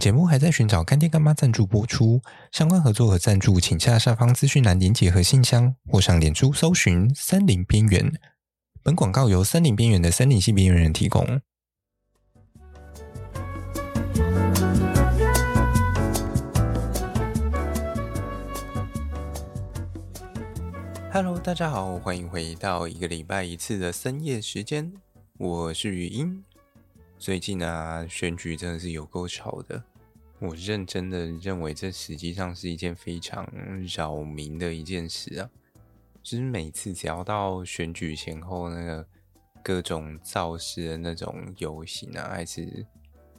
节目还在寻找干爹干妈赞助播出，相关合作和赞助，请下下方资讯栏连结和信箱，或上脸书搜寻“森林边缘”。本广告由森林边缘的森林系边缘人提供。Hello，大家好，欢迎回到一个礼拜一次的深夜时间，我是语音。最近啊，选举真的是有够吵的。我认真的认为，这实际上是一件非常扰民的一件事啊。就是每次只要到选举前后，那个各种造势的那种游行啊，还是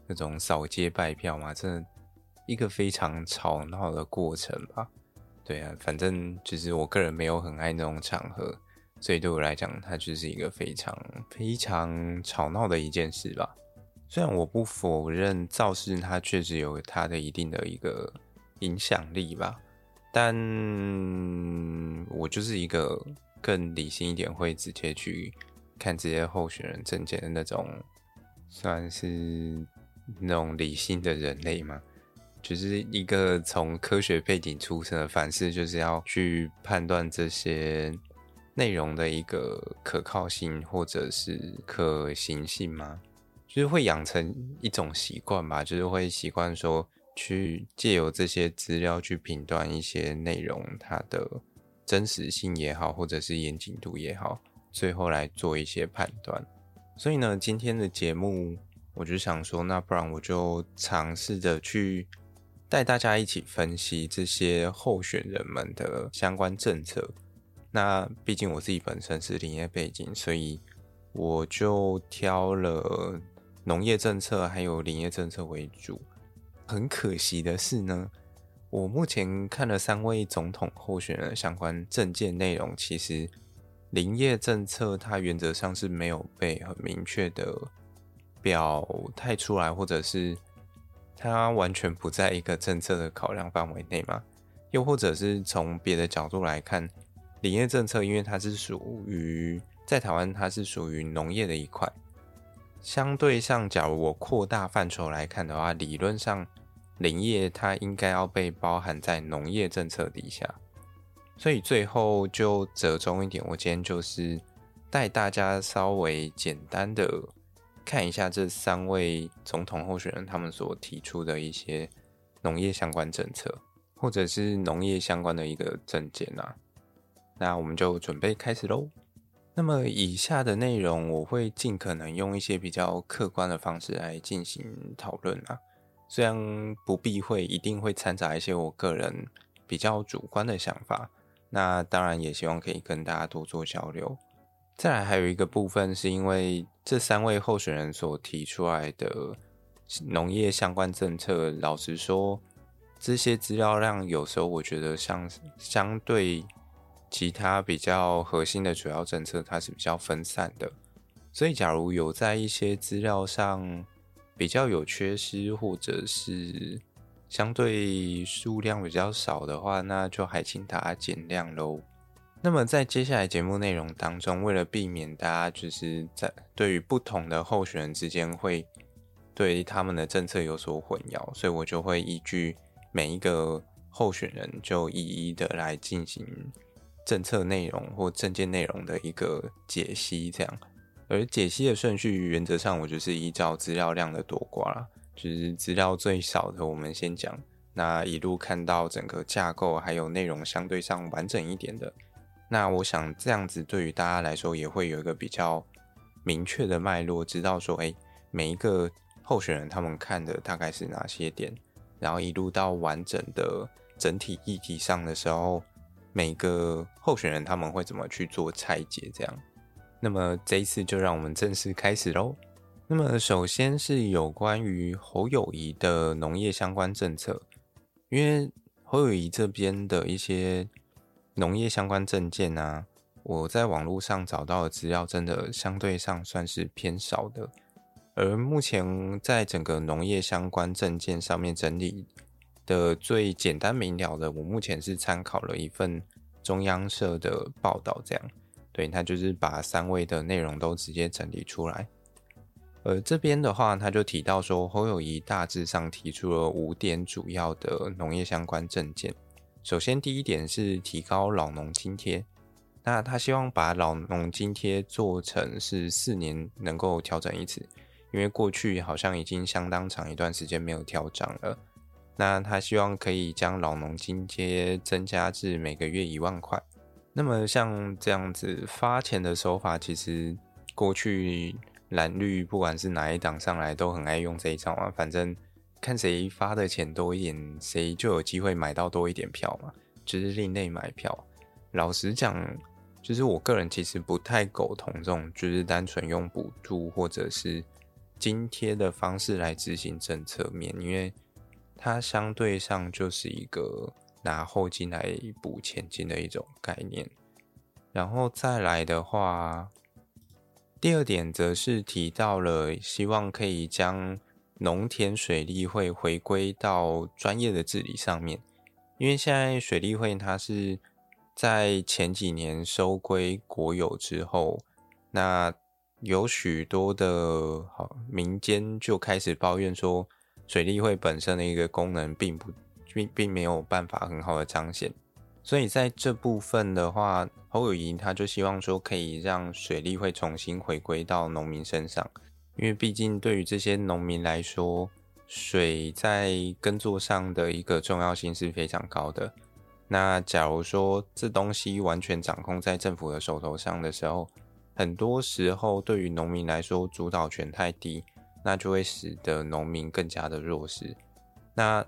那种扫街拜票嘛，真的一个非常吵闹的过程吧。对啊，反正就是我个人没有很爱那种场合，所以对我来讲，它就是一个非常非常吵闹的一件事吧。虽然我不否认造势，它确实有它的一定的一个影响力吧，但我就是一个更理性一点，会直接去看这些候选人证件的那种，算是那种理性的人类嘛，就是一个从科学背景出身的，凡事就是要去判断这些内容的一个可靠性或者是可行性吗？就是会养成一种习惯吧，就是会习惯说去借由这些资料去评断一些内容它的真实性也好，或者是严谨度也好，最后来做一些判断。所以呢，今天的节目我就想说，那不然我就尝试着去带大家一起分析这些候选人们的相关政策。那毕竟我自己本身是林业背景，所以我就挑了。农业政策还有林业政策为主，很可惜的是呢，我目前看了三位总统候选人相关政见内容，其实林业政策它原则上是没有被很明确的表态出来，或者是它完全不在一个政策的考量范围内嘛，又或者是从别的角度来看，林业政策因为它是属于在台湾，它是属于农业的一块。相对上，假如我扩大范畴来看的话，理论上林业它应该要被包含在农业政策底下，所以最后就折中一点，我今天就是带大家稍微简单的看一下这三位总统候选人他们所提出的一些农业相关政策，或者是农业相关的一个政见啊，那我们就准备开始喽。那么以下的内容，我会尽可能用一些比较客观的方式来进行讨论啊，虽然不避讳，一定会掺杂一些我个人比较主观的想法。那当然也希望可以跟大家多做交流。再来还有一个部分，是因为这三位候选人所提出来的农业相关政策，老实说，这些资料量有时候我觉得相相对。其他比较核心的主要政策，它是比较分散的，所以假如有在一些资料上比较有缺失，或者是相对数量比较少的话，那就还请大家见谅喽。那么在接下来节目内容当中，为了避免大家就是在对于不同的候选人之间会对他们的政策有所混淆，所以我就会依据每一个候选人就一一的来进行。政策内容或政见内容的一个解析，这样，而解析的顺序原则上，我就是依照资料量的多寡啦，就是资料最少的我们先讲，那一路看到整个架构还有内容相对上完整一点的，那我想这样子对于大家来说也会有一个比较明确的脉络，知道说，诶，每一个候选人他们看的大概是哪些点，然后一路到完整的整体议题上的时候。每个候选人他们会怎么去做拆解？这样，那么这一次就让我们正式开始喽。那么首先是有关于侯友宜的农业相关政策，因为侯友宜这边的一些农业相关证件啊，我在网络上找到的资料真的相对上算是偏少的，而目前在整个农业相关证件上面整理。的最简单明了的，我目前是参考了一份中央社的报道，这样，对，他就是把三位的内容都直接整理出来。呃，这边的话，他就提到说，侯友谊大致上提出了五点主要的农业相关政见。首先，第一点是提高老农津贴，那他希望把老农津贴做成是四年能够调整一次，因为过去好像已经相当长一段时间没有调涨了。那他希望可以将老农津贴增加至每个月一万块。那么像这样子发钱的手法，其实过去。蓝绿不管是哪一党上来，都很爱用这一招啊。反正看谁发的钱多一点，谁就有机会买到多一点票嘛。就是另类买票。老实讲，就是我个人其实不太苟同这种，就是单纯用补助或者是津贴的方式来执行政策面，因为它相对上就是一个拿后金来补前金的一种概念。然后再来的话。第二点则是提到了希望可以将农田水利会回归到专业的治理上面，因为现在水利会它是在前几年收归国有之后，那有许多的好民间就开始抱怨说，水利会本身的一个功能并不并并没有办法很好的彰显。所以在这部分的话，侯友宜他就希望说可以让水利会重新回归到农民身上，因为毕竟对于这些农民来说，水在耕作上的一个重要性是非常高的。那假如说这东西完全掌控在政府的手头上的时候，很多时候对于农民来说主导权太低，那就会使得农民更加的弱势。那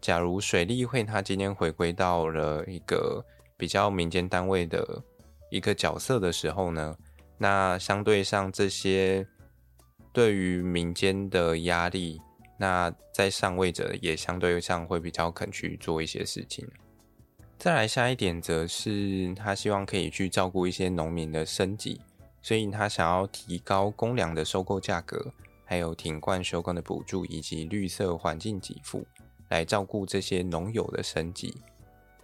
假如水利会它今天回归到了一个比较民间单位的一个角色的时候呢，那相对上这些对于民间的压力，那在上位者也相对上会比较肯去做一些事情。再来下一点，则是他希望可以去照顾一些农民的生计，所以他想要提高公粮的收购价格，还有停灌休耕的补助，以及绿色环境给付。来照顾这些农友的生计。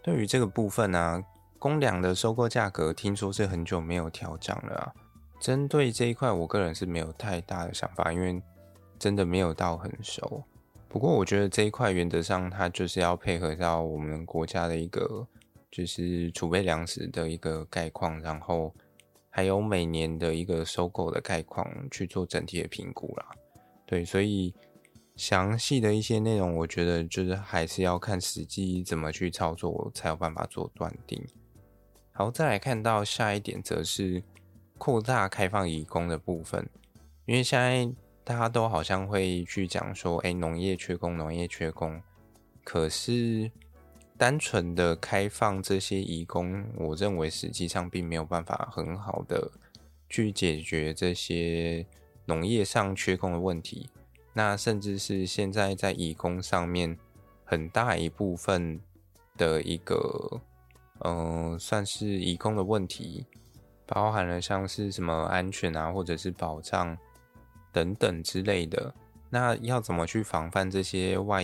对于这个部分呢、公粮的收购价格听说是很久没有调涨了啊。针对这一块，我个人是没有太大的想法，因为真的没有到很熟。不过我觉得这一块原则上它就是要配合到我们国家的一个就是储备粮食的一个概况，然后还有每年的一个收购的概况去做整体的评估啦。对，所以。详细的一些内容，我觉得就是还是要看实际怎么去操作，才有办法做断定。好，再来看到下一点，则是扩大开放移工的部分。因为现在大家都好像会去讲说，哎，农业缺工，农业缺工。可是单纯的开放这些移工，我认为实际上并没有办法很好的去解决这些农业上缺工的问题。那甚至是现在在移工上面，很大一部分的一个，嗯、算是移工的问题，包含了像是什么安全啊，或者是保障等等之类的。那要怎么去防范这些外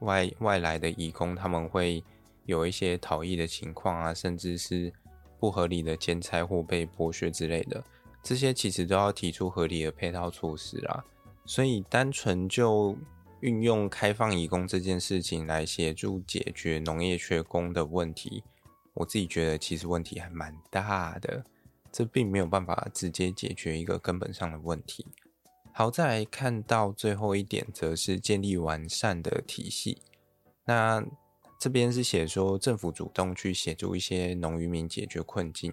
外外来的移工，他们会有一些逃逸的情况啊，甚至是不合理的兼差或被剥削之类的，这些其实都要提出合理的配套措施啦。所以，单纯就运用开放移工这件事情来协助解决农业缺工的问题，我自己觉得其实问题还蛮大的。这并没有办法直接解决一个根本上的问题。好，再来看到最后一点，则是建立完善的体系。那这边是写说，政府主动去协助一些农渔民解决困境，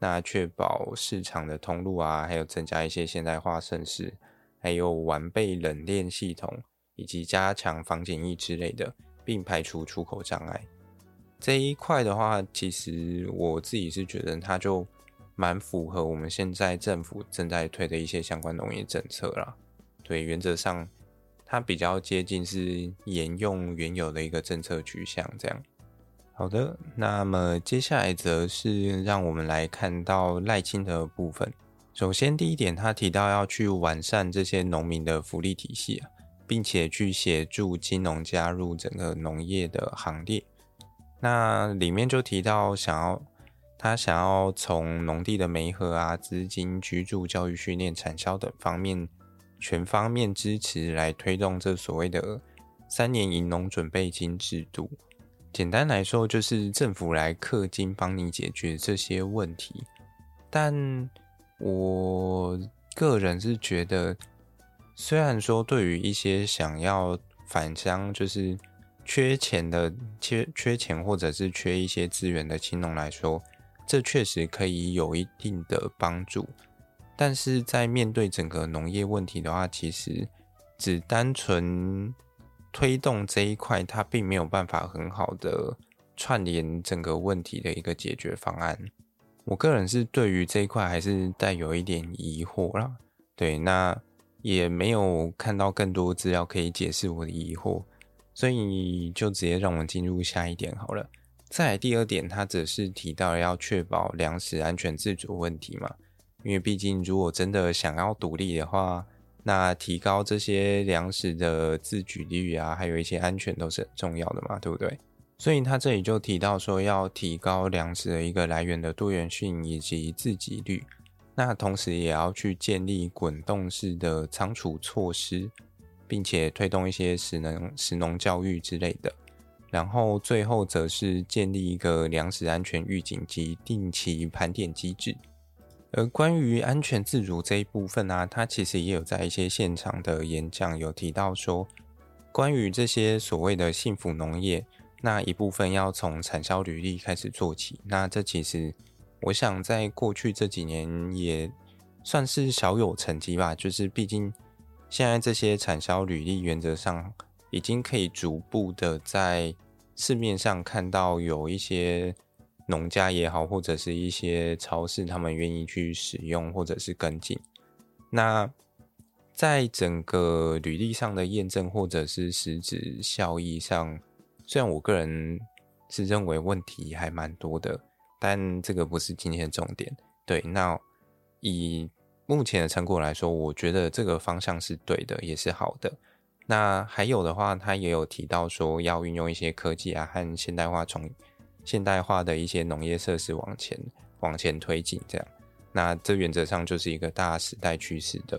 那确保市场的通路啊，还有增加一些现代化设施。还有完备冷链系统，以及加强防检疫之类的，并排除出口障碍。这一块的话，其实我自己是觉得它就蛮符合我们现在政府正在推的一些相关农业政策啦。对，原则上它比较接近是沿用原有的一个政策取向这样。好的，那么接下来则是让我们来看到赖清德的部分。首先，第一点，他提到要去完善这些农民的福利体系啊，并且去协助金农加入整个农业的行列。那里面就提到，想要他想要从农地的媒合啊、资金、居住、教育、训练、产销等方面全方面支持来推动这所谓的三年银农准备金制度。简单来说，就是政府来氪金帮你解决这些问题。但我个人是觉得，虽然说对于一些想要返乡，就是缺钱的、缺缺钱或者是缺一些资源的青农来说，这确实可以有一定的帮助。但是在面对整个农业问题的话，其实只单纯。推动这一块，它并没有办法很好的串联整个问题的一个解决方案。我个人是对于这一块还是带有一点疑惑啦。对，那也没有看到更多资料可以解释我的疑惑，所以就直接让我们进入下一点好了。再来第二点，他则是提到了要确保粮食安全自主问题嘛，因为毕竟如果真的想要独立的话。那提高这些粮食的自给率啊，还有一些安全都是很重要的嘛，对不对？所以他这里就提到说，要提高粮食的一个来源的多元性以及自给率。那同时也要去建立滚动式的仓储措施，并且推动一些食能食农教育之类的。然后最后则是建立一个粮食安全预警及定期盘点机制。而关于安全自主这一部分呢、啊，他其实也有在一些现场的演讲有提到说，关于这些所谓的幸福农业，那一部分要从产销履历开始做起。那这其实我想在过去这几年也算是小有成绩吧，就是毕竟现在这些产销履历原则上已经可以逐步的在市面上看到有一些。农家也好，或者是一些超市，他们愿意去使用或者是跟进。那在整个履历上的验证，或者是实质效益上，虽然我个人是认为问题还蛮多的，但这个不是今天的重点。对，那以目前的成果来说，我觉得这个方向是对的，也是好的。那还有的话，他也有提到说要运用一些科技啊和现代化从。现代化的一些农业设施往前往前推进，这样，那这原则上就是一个大时代趋势的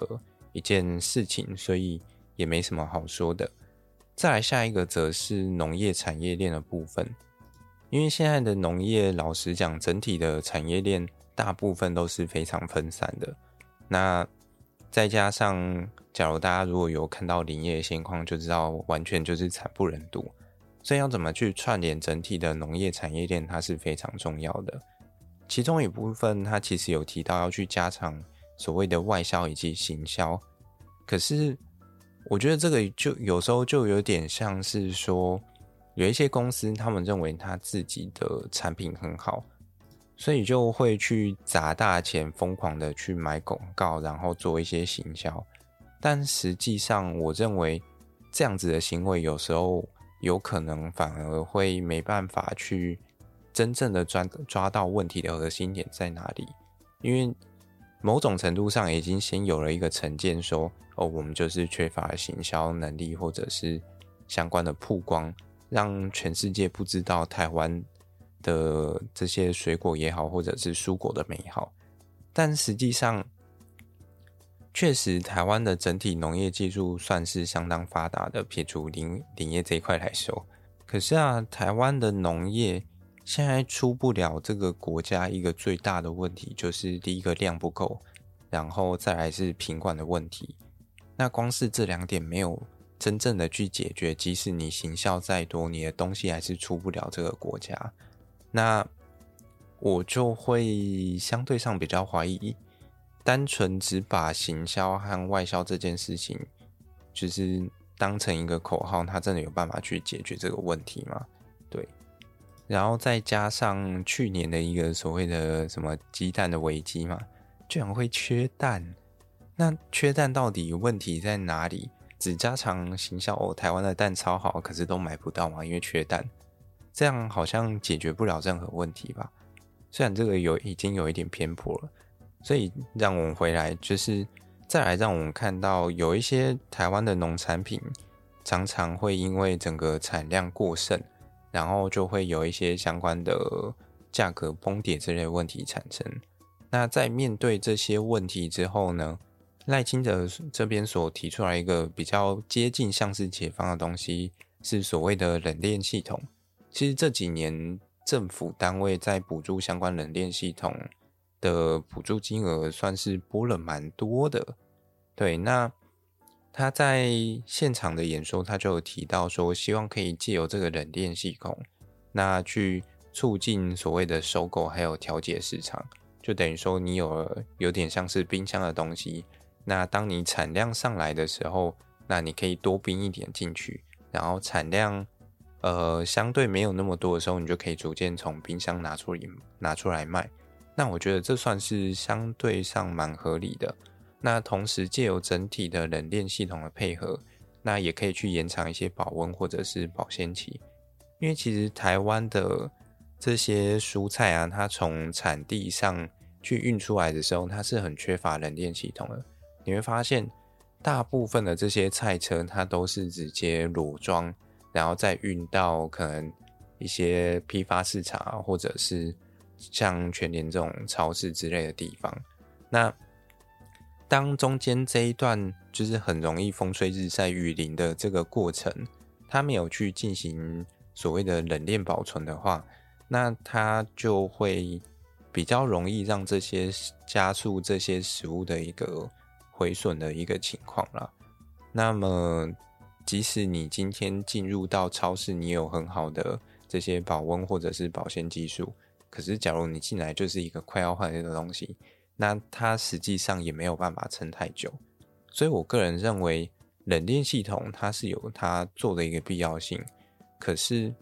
一件事情，所以也没什么好说的。再来下一个则是农业产业链的部分，因为现在的农业，老实讲，整体的产业链大部分都是非常分散的。那再加上，假如大家如果有看到林业的现况，就知道完全就是惨不忍睹。所以要怎么去串联整体的农业产业链，它是非常重要的。其中一部分，它其实有提到要去加强所谓的外销以及行销。可是，我觉得这个就有时候就有点像是说，有一些公司他们认为他自己的产品很好，所以就会去砸大钱，疯狂的去买广告，然后做一些行销。但实际上，我认为这样子的行为有时候。有可能反而会没办法去真正的抓抓到问题的核心点在哪里，因为某种程度上已经先有了一个成见，说哦，我们就是缺乏行销能力，或者是相关的曝光，让全世界不知道台湾的这些水果也好，或者是蔬果的美好，但实际上。确实，台湾的整体农业技术算是相当发达的，撇除林林业这一块来说。可是啊，台湾的农业现在出不了这个国家一个最大的问题，就是第一个量不够，然后再来是品管的问题。那光是这两点没有真正的去解决，即使你行销再多，你的东西还是出不了这个国家。那我就会相对上比较怀疑。单纯只把行销和外销这件事情，就是当成一个口号，它真的有办法去解决这个问题吗？对，然后再加上去年的一个所谓的什么鸡蛋的危机嘛，居然会缺蛋，那缺蛋到底问题在哪里？只加强行销哦，台湾的蛋超好，可是都买不到嘛，因为缺蛋，这样好像解决不了任何问题吧？虽然这个有已经有一点偏颇了。所以让我们回来，就是再来让我们看到，有一些台湾的农产品常常会因为整个产量过剩，然后就会有一些相关的价格崩跌之类的问题产生。那在面对这些问题之后呢，赖清德这边所提出来一个比较接近像是解放的东西，是所谓的冷链系统。其实这几年政府单位在补助相关冷链系统的补助金额，算是拨了蛮多的。对，那他在现场的演说，他就有提到说，希望可以借由这个冷链系统，那去促进所谓的收购还有调节市场，就等于说你有有点像是冰箱的东西。那当你产量上来的时候，那你可以多冰一点进去，然后产量呃相对没有那么多的时候，你就可以逐渐从冰箱拿出来拿出来卖。那我觉得这算是相对上蛮合理的。那同时借由整体的冷链系统的配合，那也可以去延长一些保温或者是保鲜期。因为其实台湾的这些蔬菜啊，它从产地上去运出来的时候，它是很缺乏冷链系统的。你会发现，大部分的这些菜车，它都是直接裸装，然后再运到可能一些批发市场，或者是像全联这种超市之类的地方。那当中间这一段就是很容易风吹日晒雨淋的这个过程，它没有去进行所谓的冷链保存的话，那它就会比较容易让这些加速这些食物的一个。毁损的一个情况了。那么，即使你今天进入到超市，你有很好的这些保温或者是保鲜技术，可是假如你进来就是一个快要坏的东西，那它实际上也没有办法撑太久。所以我个人认为，冷链系统它是有它做的一个必要性，可是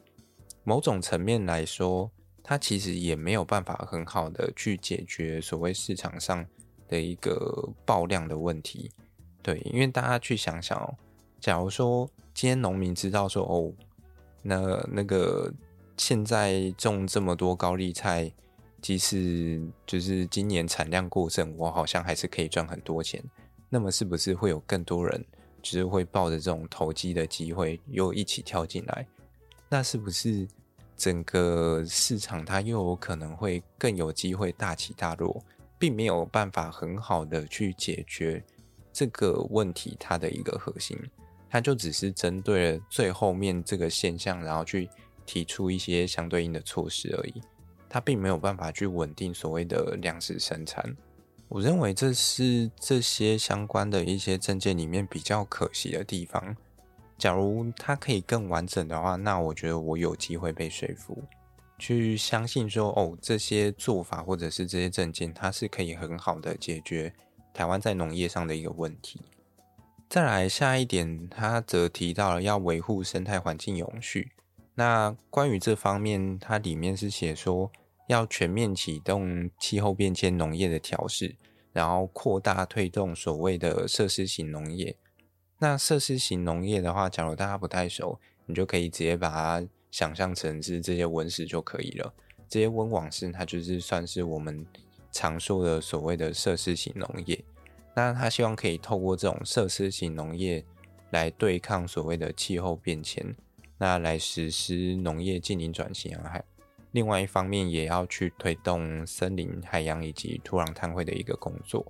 某种层面来说，它其实也没有办法很好的去解决所谓市场上。的一个爆量的问题，对，因为大家去想想哦，假如说今天农民知道说哦，那那个现在种这么多高丽菜，即使就是今年产量过剩，我好像还是可以赚很多钱。那么是不是会有更多人，就是会抱着这种投机的机会，又一起跳进来？那是不是整个市场它又有可能会更有机会大起大落？并没有办法很好的去解决这个问题，它的一个核心，它就只是针对了最后面这个现象，然后去提出一些相对应的措施而已。它并没有办法去稳定所谓的粮食生产。我认为这是这些相关的一些政见里面比较可惜的地方。假如它可以更完整的话，那我觉得我有机会被说服。去相信说哦，这些做法或者是这些政见，它是可以很好的解决台湾在农业上的一个问题。再来下一点，他则提到了要维护生态环境永续。那关于这方面，它里面是写说要全面启动气候变迁农业的调试，然后扩大推动所谓的设施型农业。那设施型农业的话，假如大家不太熟，你就可以直接把它。想象成是这些温室就可以了。这些温网室，它就是算是我们常说的所谓的设施型农业。那他希望可以透过这种设施型农业来对抗所谓的气候变迁，那来实施农业净零转型啊。还另外一方面，也要去推动森林、海洋以及土壤碳汇的一个工作。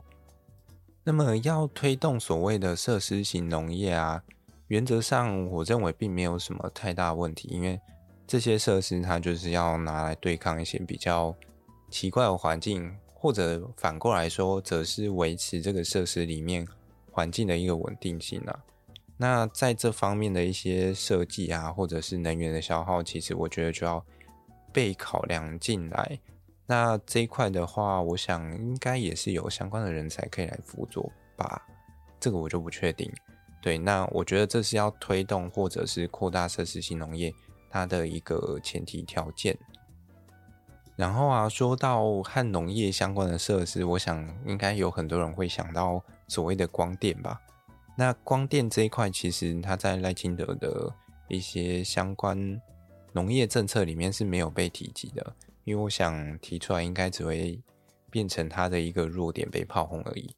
那么，要推动所谓的设施型农业啊，原则上我认为并没有什么太大问题，因为这些设施，它就是要拿来对抗一些比较奇怪的环境，或者反过来说，则是维持这个设施里面环境的一个稳定性啊。那在这方面的一些设计啊，或者是能源的消耗，其实我觉得就要被考量进来。那这一块的话，我想应该也是有相关的人才可以来辅佐吧。这个我就不确定。对，那我觉得这是要推动或者是扩大设施型农业。它的一个前提条件。然后啊，说到和农业相关的设施，我想应该有很多人会想到所谓的光电吧。那光电这一块，其实它在赖清德的一些相关农业政策里面是没有被提及的，因为我想提出来，应该只会变成它的一个弱点被炮轰而已。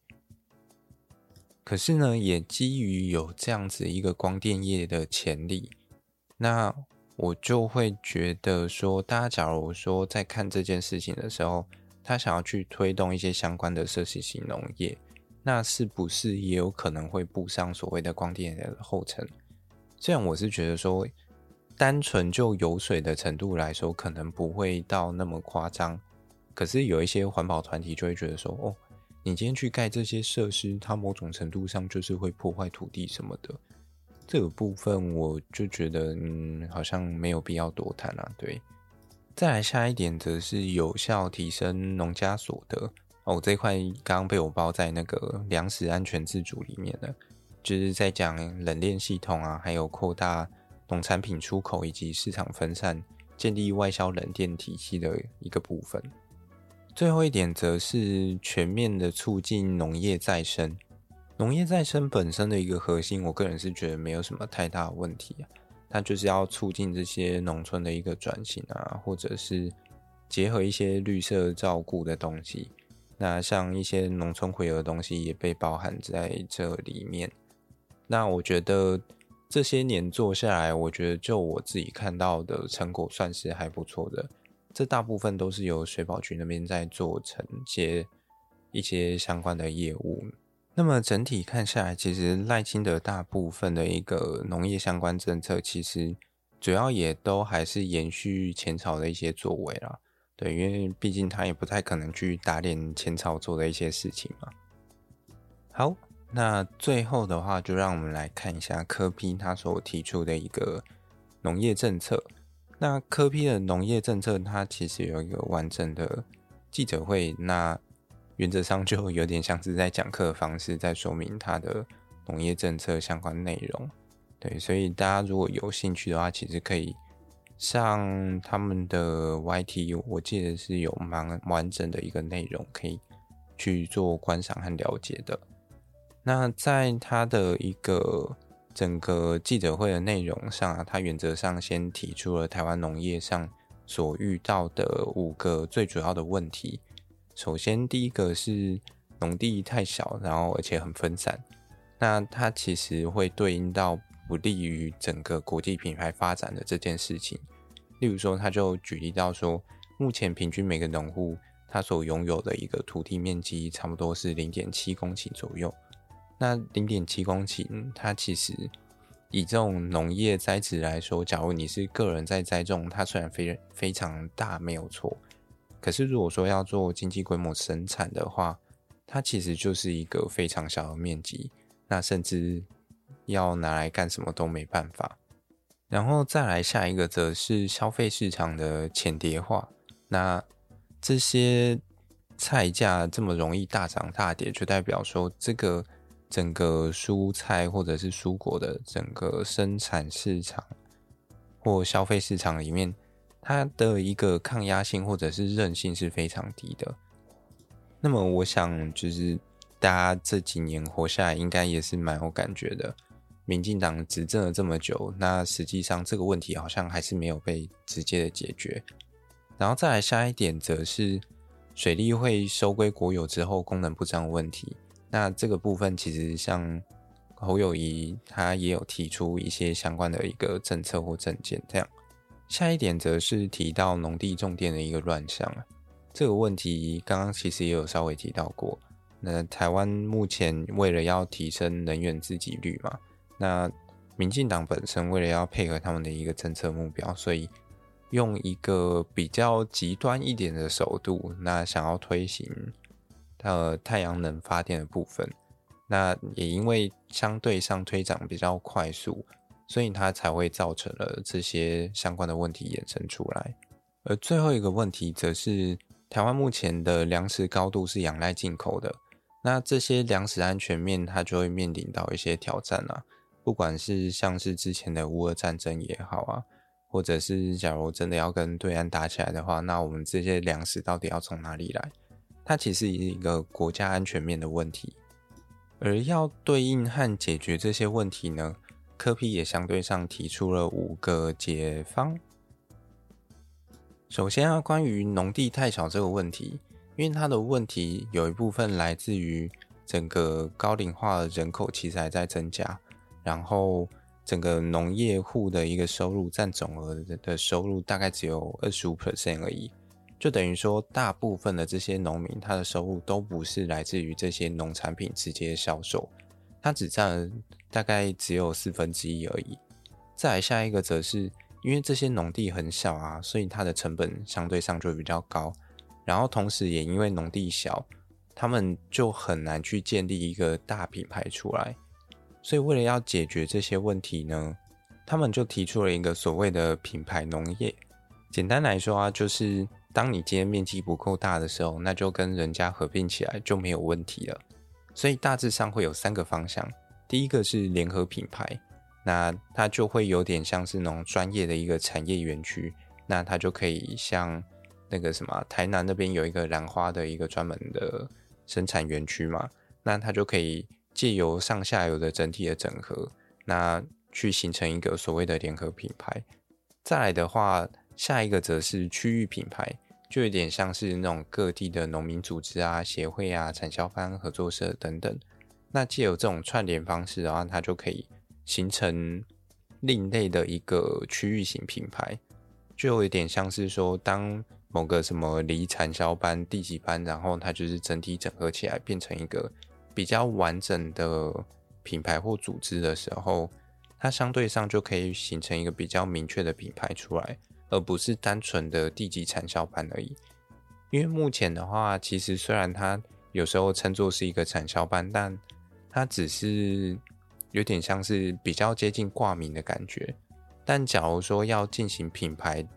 可是呢，也基于有这样子一个光电业的潜力，那。我就会觉得说，大家假如说在看这件事情的时候，他想要去推动一些相关的设施型农业，那是不是也有可能会步上所谓的光电的后尘？这样我是觉得说，单纯就有水的程度来说，可能不会到那么夸张。可是有一些环保团体就会觉得说，哦，你今天去盖这些设施，它某种程度上就是会破坏土地什么的。这个部分我就觉得，嗯，好像没有必要多谈啊。对，再来下一点则是有效提升农家所得。哦，这一块刚刚被我包在那个粮食安全自主里面了，就是在讲冷链系统啊，还有扩大农产品出口以及市场分散，建立外销冷链体系的一个部分。最后一点则是全面的促进农业再生。农业再生本身的一个核心，我个人是觉得没有什么太大的问题啊，它就是要促进这些农村的一个转型啊，或者是结合一些绿色照顾的东西。那像一些农村回游的东西也被包含在这里面。那我觉得这些年做下来，我觉得就我自己看到的成果算是还不错的。这大部分都是由水保局那边在做承接一些相关的业务。那么整体看下来，其实赖清德大部分的一个农业相关政策，其实主要也都还是延续前朝的一些作为啦。对，因为毕竟他也不太可能去打脸前朝做的一些事情嘛。好，那最后的话，就让我们来看一下柯批他所提出的一个农业政策。那柯批的农业政策，它其实有一个完整的记者会，那原则上就有点像是在讲课的方式，在说明他的农业政策相关内容。对，所以大家如果有兴趣的话，其实可以。上他们的 YT，我记得是有蛮完整的一个内容可以去做观赏和了解的。那在他的一个整个记者会的内容上啊，他原则上先提出了台湾农业上所遇到的五个最主要的问题。首先，第一个是农地太小，然后而且很分散，那它其实会对应到。不利于整个国际品牌发展的这件事情，例如说，他就举例到说，目前平均每个农户他所拥有的一个土地面积差不多是零点七公顷左右。那零点七公顷，它其实以这种农业栽植来说，假如你是个人在栽种，它虽然非非常大没有错，可是如果说要做经济规模生产的话，它其实就是一个非常小的面积，那甚至。要拿来干什么都没办法，然后再来下一个则是消费市场的浅碟化。那这些菜价这么容易大涨大跌，就代表说这个整个蔬菜或者是蔬果的整个生产市场或消费市场里面，它的一个抗压性或者是韧性是非常低的。那么我想，就是大家这几年活下来，应该也是蛮有感觉的。民进党执政了这么久，那实际上这个问题好像还是没有被直接的解决。然后再来下一点，则是水利会收归国有之后功能不彰的问题。那这个部分其实像侯友谊他也有提出一些相关的一个政策或政见。这样下一点则是提到农地种电的一个乱象啊，这个问题刚刚其实也有稍微提到过。那台湾目前为了要提升能源自给率嘛。那民进党本身为了要配合他们的一个政策目标，所以用一个比较极端一点的手段，那想要推行呃太阳能发电的部分，那也因为相对上推展比较快速，所以它才会造成了这些相关的问题衍生出来。而最后一个问题，则是台湾目前的粮食高度是仰赖进口的，那这些粮食安全面，它就会面临到一些挑战啊。不管是像是之前的乌俄战争也好啊，或者是假如真的要跟对岸打起来的话，那我们这些粮食到底要从哪里来？它其实是一个国家安全面的问题。而要对应和解决这些问题呢，柯 P 也相对上提出了五个解方。首先啊，关于农地太小这个问题，因为它的问题有一部分来自于整个高龄化的人口其实还在增加。然后，整个农业户的一个收入占总额的收入大概只有二十五 percent 而已。就等于说，大部分的这些农民，他的收入都不是来自于这些农产品直接销售，他只占大概只有四分之一而已。再来下一个，则是因为这些农地很小啊，所以它的成本相对上就比较高。然后同时也因为农地小，他们就很难去建立一个大品牌出来。所以为了要解决这些问题呢，他们就提出了一个所谓的品牌农业。简单来说啊，就是当你今天面积不够大的时候，那就跟人家合并起来就没有问题了。所以大致上会有三个方向，第一个是联合品牌。那它就会有点像是那种专业的一个产业园区，那它就可以像那个什么台南那边有一个兰花的一个专门的生产园区嘛，那它就可以借由上下游的整体的整合，那去形成一个所谓的联合品牌。再来的话，下一个则是区域品牌，就有点像是那种各地的农民组织啊、协会啊、产销班、合作社等等，那借由这种串联方式的话，它就可以。形成另类的一个区域型品牌，就有一点像是说，当某个什么离产销班、地级班，然后它就是整体整合起来，变成一个比较完整的品牌或组织的时候，它相对上就可以形成一个比较明确的品牌出来，而不是单纯的地级产销班而已。因为目前的话，其实虽然它有时候称作是一个产销班，但它只是。有点像是比较接近挂名的感觉，但假如说要进行品牌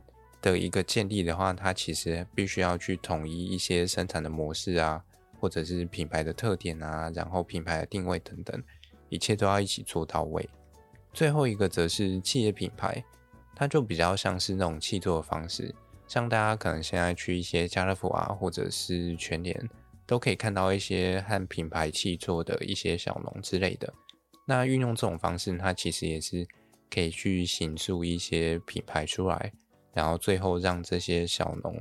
的一个建立的话，它其实必须要去统一一些生产的模式啊，或者是品牌的特点啊，然后品牌的定位等等，一切都要一起做到位。最后一个则是企业品牌，它就比较像是那种契作的方式，像大家可能现在去一些家乐福啊，或者是全联，都可以看到一些和品牌契作的一些小农之类的。那运用这种方式，它其实也是可以去形塑一些品牌出来，然后最后让这些小农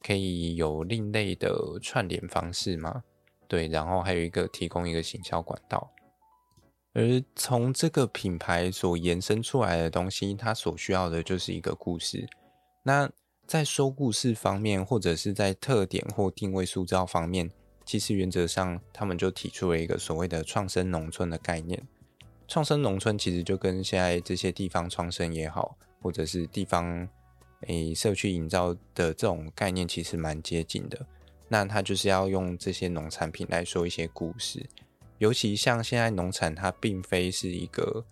可以有另类的串联方式嘛？对，然后还有一个提供一个行销管道。而从这个品牌所延伸出来的东西，它所需要的就是一个故事。那在说故事方面，或者是在特点或定位塑造方面，其实原则上他们就提出了一个所谓的创生农村的概念。创生农村其实就跟现在这些地方创生也好，或者是地方诶、社区营造的这种概念，其实蛮接近的。那它就是要用这些农产品来说一些故事，尤其像现在农产，它并非是一个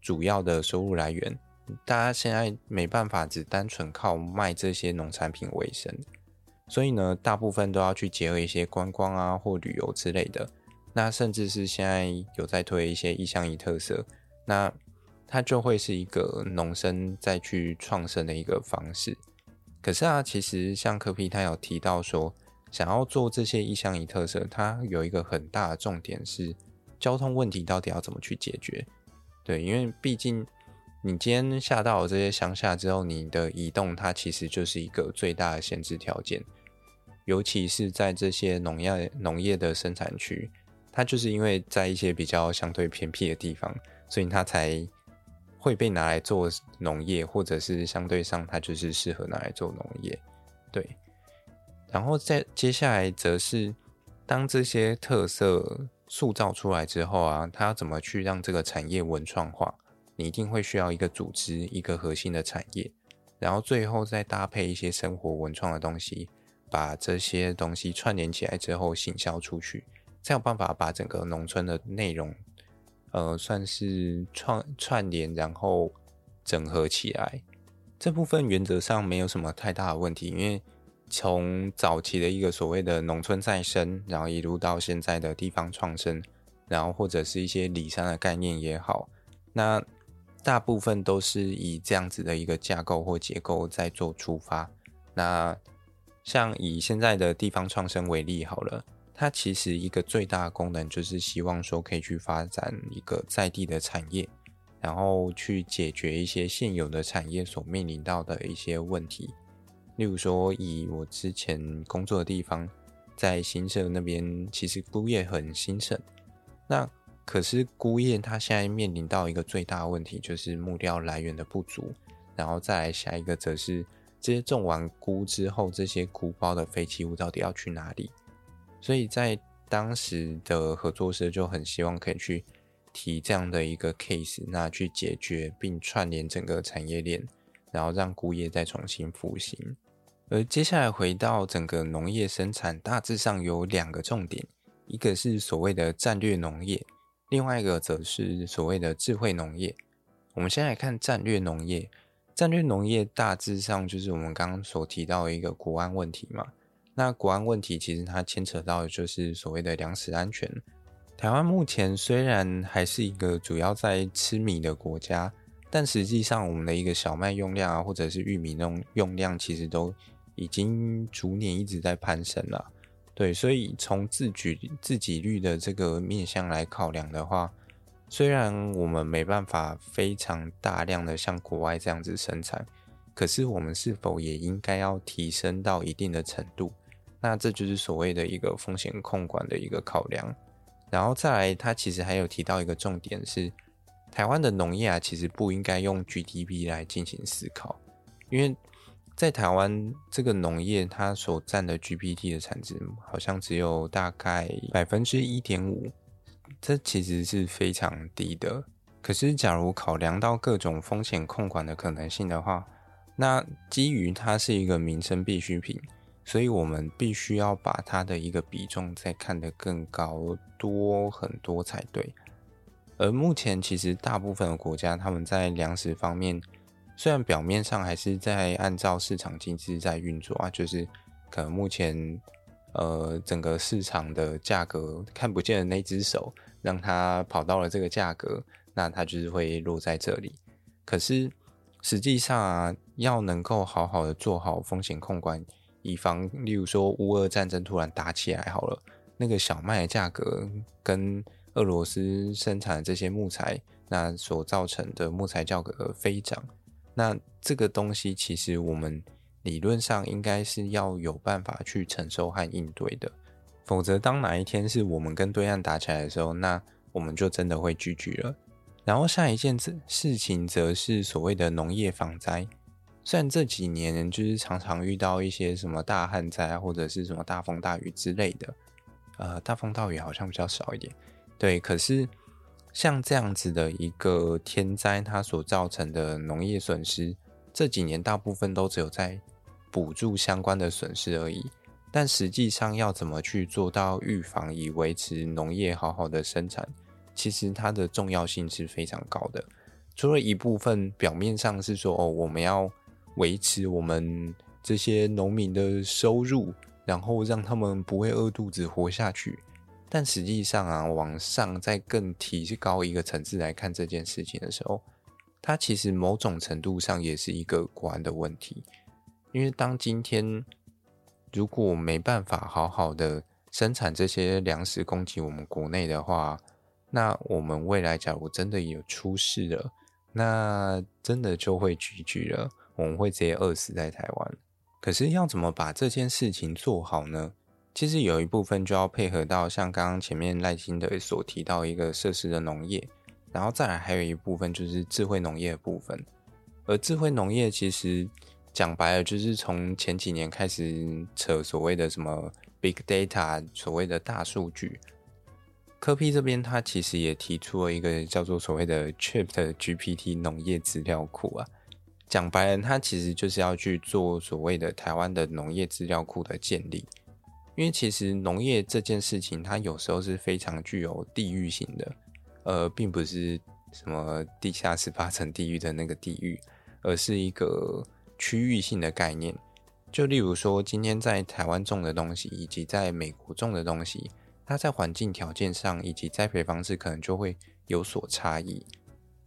主要的收入来源，大家现在没办法只单纯靠卖这些农产品为生，所以呢，大部分都要去结合一些观光啊或旅游之类的。那甚至是现在有在推一些一乡一特色，那它就会是一个农生再去创生的一个方式。可是啊，其实像柯皮他有提到说，想要做这些一乡一特色，它有一个很大的重点是交通问题到底要怎么去解决？对，因为毕竟你今天下到这些乡下之后，你的移动它其实就是一个最大的限制条件，尤其是在这些农业农业的生产区。它就是因为在一些比较相对偏僻的地方，所以它才会被拿来做农业，或者是相对上它就是适合拿来做农业。对，然后再接下来则是当这些特色塑造出来之后啊，它要怎么去让这个产业文创化？你一定会需要一个组织，一个核心的产业，然后最后再搭配一些生活文创的东西，把这些东西串联起来之后行销出去。才有办法把整个农村的内容，呃，算是串串联，然后整合起来。这部分原则上没有什么太大的问题，因为从早期的一个所谓的农村再生，然后一路到现在的地方创生，然后或者是一些里山的概念也好，那大部分都是以这样子的一个架构或结构在做出发。那像以现在的地方创生为例好了。它其实一个最大的功能就是希望说可以去发展一个在地的产业，然后去解决一些现有的产业所面临到的一些问题。例如说，以我之前工作的地方，在新社那边，其实菇业很兴盛。那可是菇业它现在面临到一个最大的问题，就是木料来源的不足。然后再来下一个则是这些种完菇之后，这些菇包的废弃物到底要去哪里？所以在当时的合作社就很希望可以去提这样的一个 case，那去解决并串联整个产业链，然后让菇业再重新复兴。而接下来回到整个农业生产，大致上有两个重点，一个是所谓的战略农业，另外一个则是所谓的智慧农业。我们先来看战略农业。战略农业大致上就是我们刚刚所提到的一个国安问题嘛。那国安问题其实它牵扯到的就是所谓的粮食安全。台湾目前虽然还是一个主要在吃米的国家，但实际上我们的一个小麦用量啊，或者是玉米那种用量，其实都已经逐年一直在攀升了。对，所以从自举自给率的这个面向来考量的话。虽然我们没办法非常大量的像国外这样子生产，可是我们是否也应该要提升到一定的程度？那这就是所谓的一个风险控管的一个考量。然后再来，他其实还有提到一个重点是，台湾的农业啊，其实不应该用 GDP 来进行思考，因为在台湾这个农业它所占的 GPT 的产值好像只有大概百分之一点五。这其实是非常低的。可是，假如考量到各种风险控管的可能性的话，那基于它是一个民生必需品，所以我们必须要把它的一个比重再看得更高多很多才对。而目前，其实大部分的国家他们在粮食方面，虽然表面上还是在按照市场机制在运作啊，就是可能目前。呃，整个市场的价格看不见的那只手，让它跑到了这个价格，那它就是会落在这里。可是实际上啊，要能够好好的做好风险控管，以防例如说乌俄战争突然打起来好了，那个小麦的价格跟俄罗斯生产的这些木材，那所造成的木材价格飞涨，那这个东西其实我们。理论上应该是要有办法去承受和应对的，否则当哪一天是我们跟对岸打起来的时候，那我们就真的会 GG 了。然后下一件事情则是所谓的农业防灾，虽然这几年就是常常遇到一些什么大旱灾或者是什么大风大雨之类的，呃，大风大雨好像比较少一点，对。可是像这样子的一个天灾，它所造成的农业损失，这几年大部分都只有在补助相关的损失而已，但实际上要怎么去做到预防，以维持农业好好的生产，其实它的重要性是非常高的。除了一部分表面上是说哦，我们要维持我们这些农民的收入，然后让他们不会饿肚子活下去，但实际上啊，往上再更提高一个层次来看这件事情的时候，它其实某种程度上也是一个国安的问题。因为当今天如果没办法好好的生产这些粮食供给我们国内的话，那我们未来假如真的有出事了，那真的就会 GG 了，我们会直接饿死在台湾。可是要怎么把这件事情做好呢？其实有一部分就要配合到像刚刚前面赖清德所提到一个设施的农业，然后再来还有一部分就是智慧农业的部分，而智慧农业其实。讲白了，就是从前几年开始扯所谓的什么 big data，所谓的大数据。柯 P 这边他其实也提出了一个叫做所谓的 ChatGPT 农业资料库啊。讲白了，他其实就是要去做所谓的台湾的农业资料库的建立。因为其实农业这件事情，它有时候是非常具有地域性的，呃，并不是什么地下十八层地狱的那个地狱，而是一个。区域性的概念，就例如说，今天在台湾种的东西，以及在美国种的东西，它在环境条件上以及栽培方式可能就会有所差异。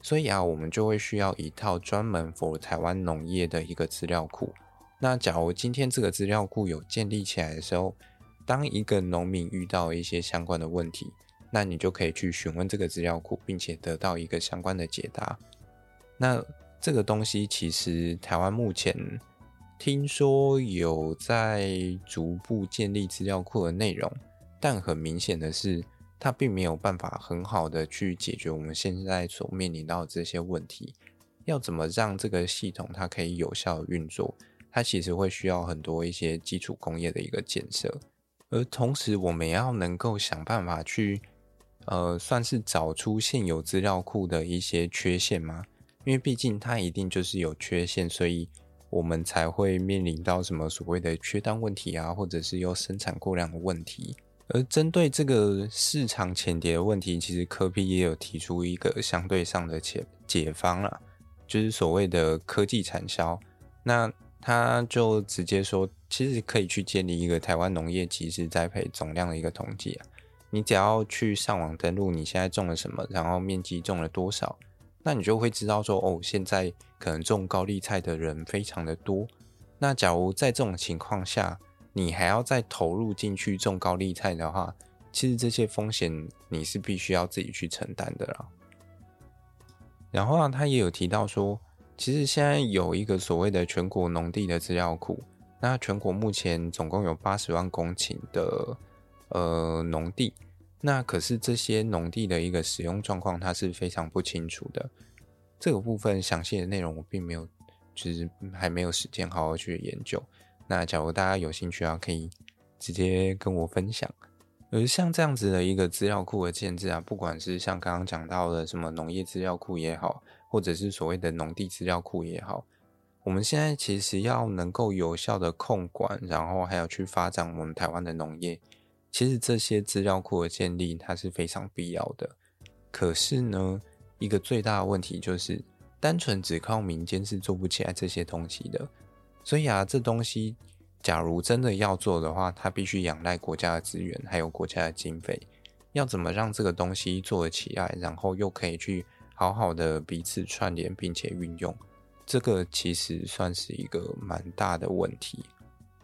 所以啊，我们就会需要一套专门 for 台湾农业的一个资料库。那假如今天这个资料库有建立起来的时候，当一个农民遇到一些相关的问题，那你就可以去询问这个资料库，并且得到一个相关的解答。那这个东西其实台湾目前听说有在逐步建立资料库的内容，但很明显的是，它并没有办法很好的去解决我们现在所面临到这些问题。要怎么让这个系统它可以有效的运作，它其实会需要很多一些基础工业的一个建设，而同时我们也要能够想办法去，呃，算是找出现有资料库的一些缺陷吗？因为毕竟它一定就是有缺陷，所以我们才会面临到什么所谓的缺单问题啊，或者是又生产过量的问题。而针对这个市场浅碟的问题，其实柯 P 也有提出一个相对上的解解方啦，就是所谓的科技产销。那他就直接说，其实可以去建立一个台湾农业即时栽培总量的一个统计啊。你只要去上网登录，你现在种了什么，然后面积种了多少，那你就会知道说，哦，现在可能种高丽菜的人非常的多。那假如在这种情况下，你还要再投入进去种高丽菜的话，其实这些风险你是必须要自己去承担的啦。然后啊，他也有提到说。其实现在有一个所谓的全国农地的资料库，那全国目前总共有八十万公顷的呃农地，那可是这些农地的一个使用状况，它是非常不清楚的。这个部分详细的内容我并没有，就是还没有时间好好去研究。那假如大家有兴趣啊，可以直接跟我分享。而像这样子的一个资料库的建置啊，不管是像刚刚讲到的什么农业资料库也好，或者是所谓的农地资料库也好，我们现在其实要能够有效的控管，然后还要去发展我们台湾的农业，其实这些资料库的建立它是非常必要的。可是呢，一个最大的问题就是，单纯只靠民间是做不起来这些东西的。所以啊，这东西。假如真的要做的话，它必须仰赖国家的资源，还有国家的经费。要怎么让这个东西做得起来，然后又可以去好好的彼此串联，并且运用，这个其实算是一个蛮大的问题。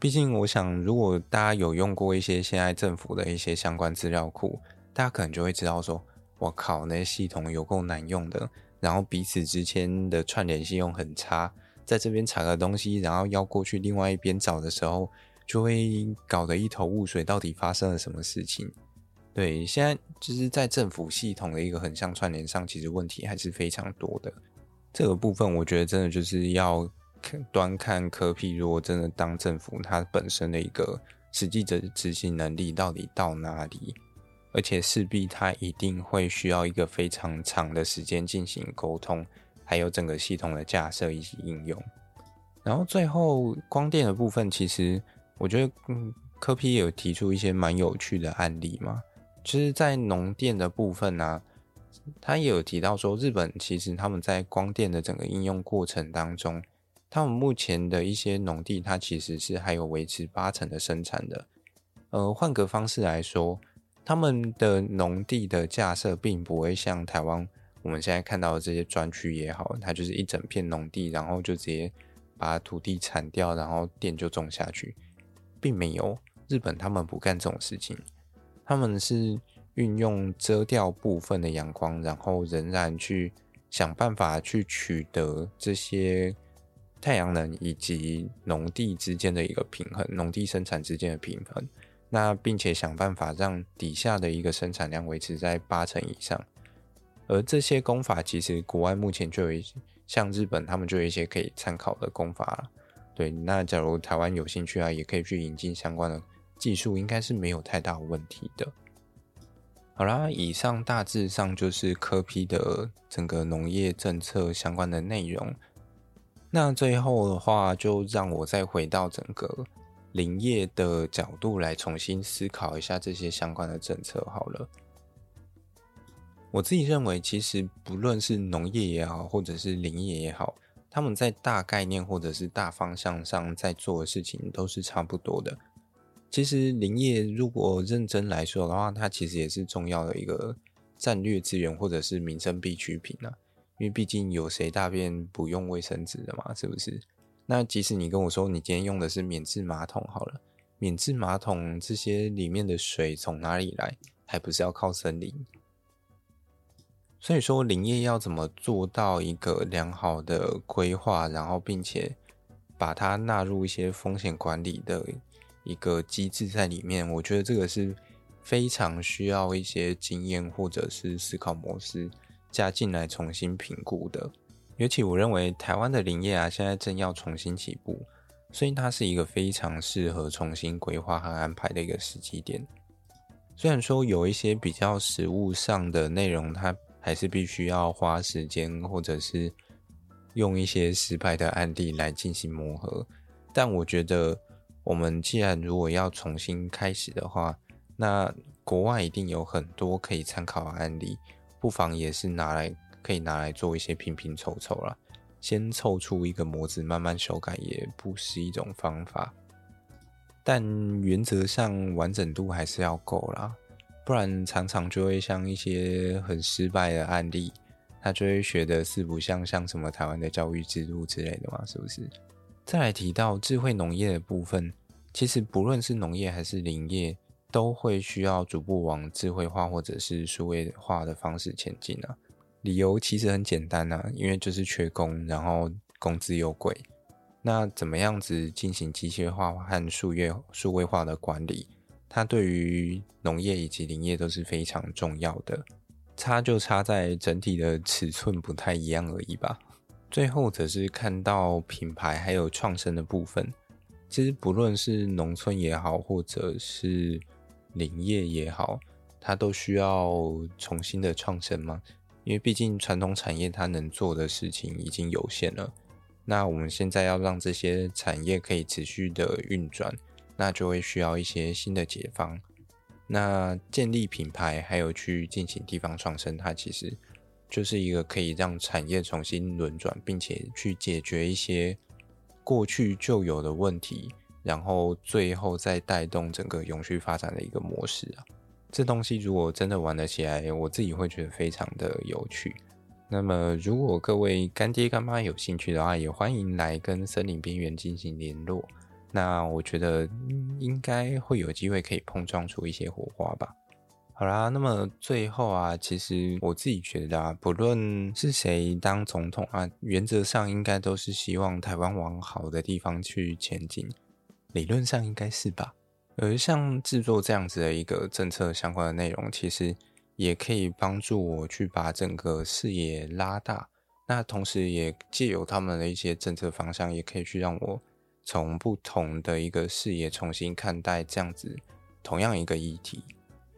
毕竟，我想如果大家有用过一些现在政府的一些相关资料库，大家可能就会知道说，我靠，那些系统有够难用的，然后彼此之间的串联性又很差。在这边查个东西，然后要过去另外一边找的时候，就会搞得一头雾水，到底发生了什么事情？对，现在就是在政府系统的一个横向串联上，其实问题还是非常多的。这个部分，我觉得真的就是要端看柯 P，如果真的当政府，它本身的一个实际的执行能力到底到哪里，而且势必它一定会需要一个非常长的时间进行沟通。还有整个系统的架设以及应用，然后最后光电的部分，其实我觉得，嗯，柯 P 也有提出一些蛮有趣的案例嘛。就是在农电的部分呢，啊，他也有提到说，日本其实他们在光电的整个应用过程当中，他们目前的一些农地，它其实是还有维持八成的生产的。呃，换个方式来说，他们的农地的架设并不会像台湾。我们现在看到的这些专区也好，它就是一整片农地，然后就直接把土地铲掉，然后电就种下去，并没有。日本他们不干这种事情，他们是运用遮掉部分的阳光，然后仍然去想办法去取得这些太阳能以及农地之间的一个平衡，农地生产之间的平衡。那并且想办法让底下的一个生产量维持在八成以上。而这些工法其实国外目前就有一些，像日本他们就有一些可以参考的工法了。对，那假如台湾有兴趣啊，也可以去引进相关的技术，应该是没有太大问题的。好啦，以上大致上就是科批的整个农业政策相关的内容。那最后的话，就让我再回到整个林业的角度来重新思考一下这些相关的政策好了。我自己认为，其实不论是农业也好，或者是林业也好，他们在大概念或者是大方向上在做的事情都是差不多的。其实林业如果认真来说的话，它其实也是重要的一个战略资源，或者是民生必需品啊。因为毕竟有谁大便不用卫生纸的嘛，是不是？那即使你跟我说你今天用的是免治马桶好了，免治马桶这些里面的水从哪里来？还不是要靠森林？所以说，林业要怎么做到一个良好的规划，然后并且把它纳入一些风险管理的一个机制在里面，我觉得这个是非常需要一些经验或者是思考模式加进来重新评估的。尤其我认为台湾的林业啊，现在正要重新起步，所以它是一个非常适合重新规划和安排的一个时机点。虽然说有一些比较实务上的内容，它还是必须要花时间，或者是用一些失败的案例来进行磨合，但我觉得。我们既然如果要重新开始的话，那国外一定有很多可以参考的案例，不妨也是拿来可以拿来做一些拼拼凑凑啦。先凑出一个模子，慢慢修改也不是一种方法。但原则上完整度还是要够啦，不然常常就会像一些很失败的案例，他就会学的四不像，像什么台湾的教育制度之类的嘛，是不是？再来提到智慧农业的部分，其实不论是农业还是林业，都会需要逐步往智慧化或者是数位化的方式前进啊。理由其实很简单啊，因为就是缺工，然后工资又贵。那怎么样子进行机械化和数业数位化的管理，它对于农业以及林业都是非常重要的。差就差在整体的尺寸不太一样而已吧。最后则是看到品牌还有创生的部分，其实不论是农村也好，或者是林业也好，它都需要重新的创生嘛。因为毕竟传统产业它能做的事情已经有限了，那我们现在要让这些产业可以持续的运转，那就会需要一些新的解方。那建立品牌还有去进行地方创生，它其实。就是一个可以让产业重新轮转，并且去解决一些过去就有的问题，然后最后再带动整个永续发展的一个模式啊。这东西如果真的玩得起来，我自己会觉得非常的有趣。那么，如果各位干爹干妈有兴趣的话，也欢迎来跟森林边缘进行联络。那我觉得应该会有机会可以碰撞出一些火花吧。好啦，那么最后啊，其实我自己觉得啊，不论是谁当总统啊，原则上应该都是希望台湾往好的地方去前进，理论上应该是吧。而像制作这样子的一个政策相关的内容，其实也可以帮助我去把整个视野拉大。那同时也借由他们的一些政策方向，也可以去让我从不同的一个视野重新看待这样子同样一个议题。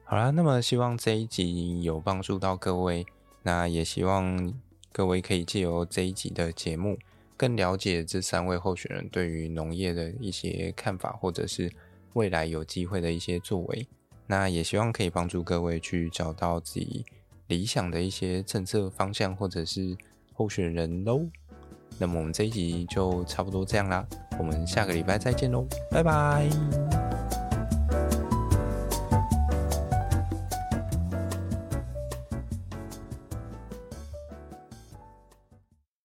好啦，那么希望这一集有帮助到各位，那也希望各位可以借由这一集的节目，更了解这三位候选人对于农业的一些看法，或者是未来有机会的一些作为。那也希望可以帮助各位去找到自己理想的一些政策方向，或者是候选人喽。那么我们这一集就差不多这样啦，我们下个礼拜再见喽，拜拜。